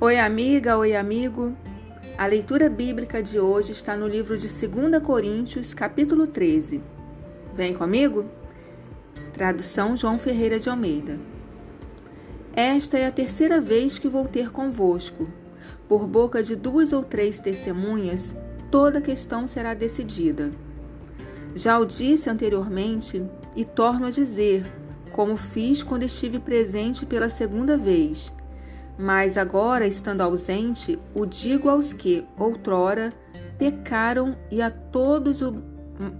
Oi, amiga, oi, amigo. A leitura bíblica de hoje está no livro de 2 Coríntios, capítulo 13. Vem comigo? Tradução João Ferreira de Almeida. Esta é a terceira vez que vou ter convosco. Por boca de duas ou três testemunhas, toda questão será decidida. Já o disse anteriormente e torno a dizer, como fiz quando estive presente pela segunda vez mas agora, estando ausente, o digo aos que, outrora, pecaram e a todos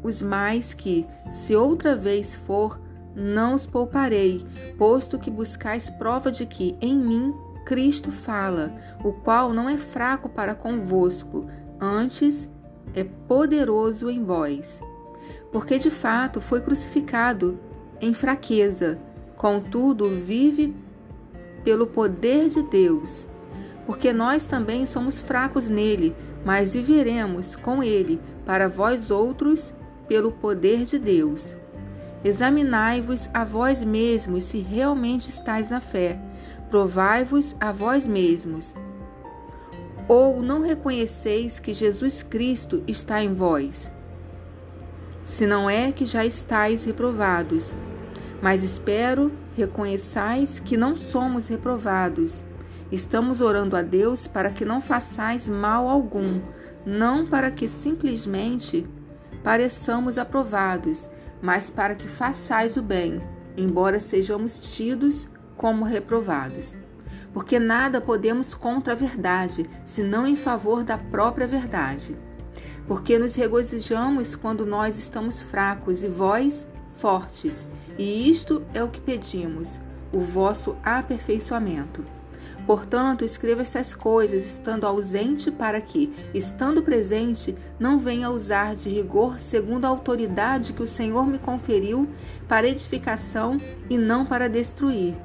os mais que, se outra vez for, não os pouparei, posto que buscais prova de que em mim Cristo fala, o qual não é fraco para convosco, antes é poderoso em vós. Porque de fato foi crucificado em fraqueza, contudo vive pelo poder de Deus, porque nós também somos fracos nele, mas viveremos com ele para vós outros pelo poder de Deus. Examinai-vos a vós mesmos se realmente estáis na fé. Provai-vos a vós mesmos. Ou não reconheceis que Jesus Cristo está em vós? Se não é que já estáis reprovados, mas espero reconheçais que não somos reprovados. Estamos orando a Deus para que não façais mal algum, não para que simplesmente pareçamos aprovados, mas para que façais o bem, embora sejamos tidos como reprovados. Porque nada podemos contra a verdade, senão em favor da própria verdade. Porque nos regozijamos quando nós estamos fracos e vós fortes, e isto é o que pedimos, o vosso aperfeiçoamento. Portanto, escreva estas coisas estando ausente, para que, estando presente, não venha usar de rigor segundo a autoridade que o Senhor me conferiu para edificação e não para destruir.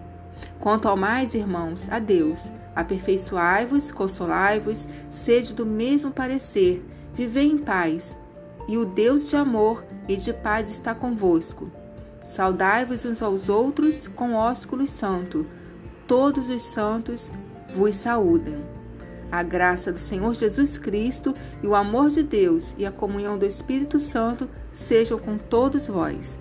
Quanto ao mais, irmãos, a Deus, aperfeiçoai-vos, consolai-vos, sede do mesmo parecer, vivei em paz, e o Deus de amor e de paz está convosco. Saudai-vos uns aos outros com ósculo santo. Todos os santos vos saúdam. A graça do Senhor Jesus Cristo e o amor de Deus e a comunhão do Espírito Santo sejam com todos vós.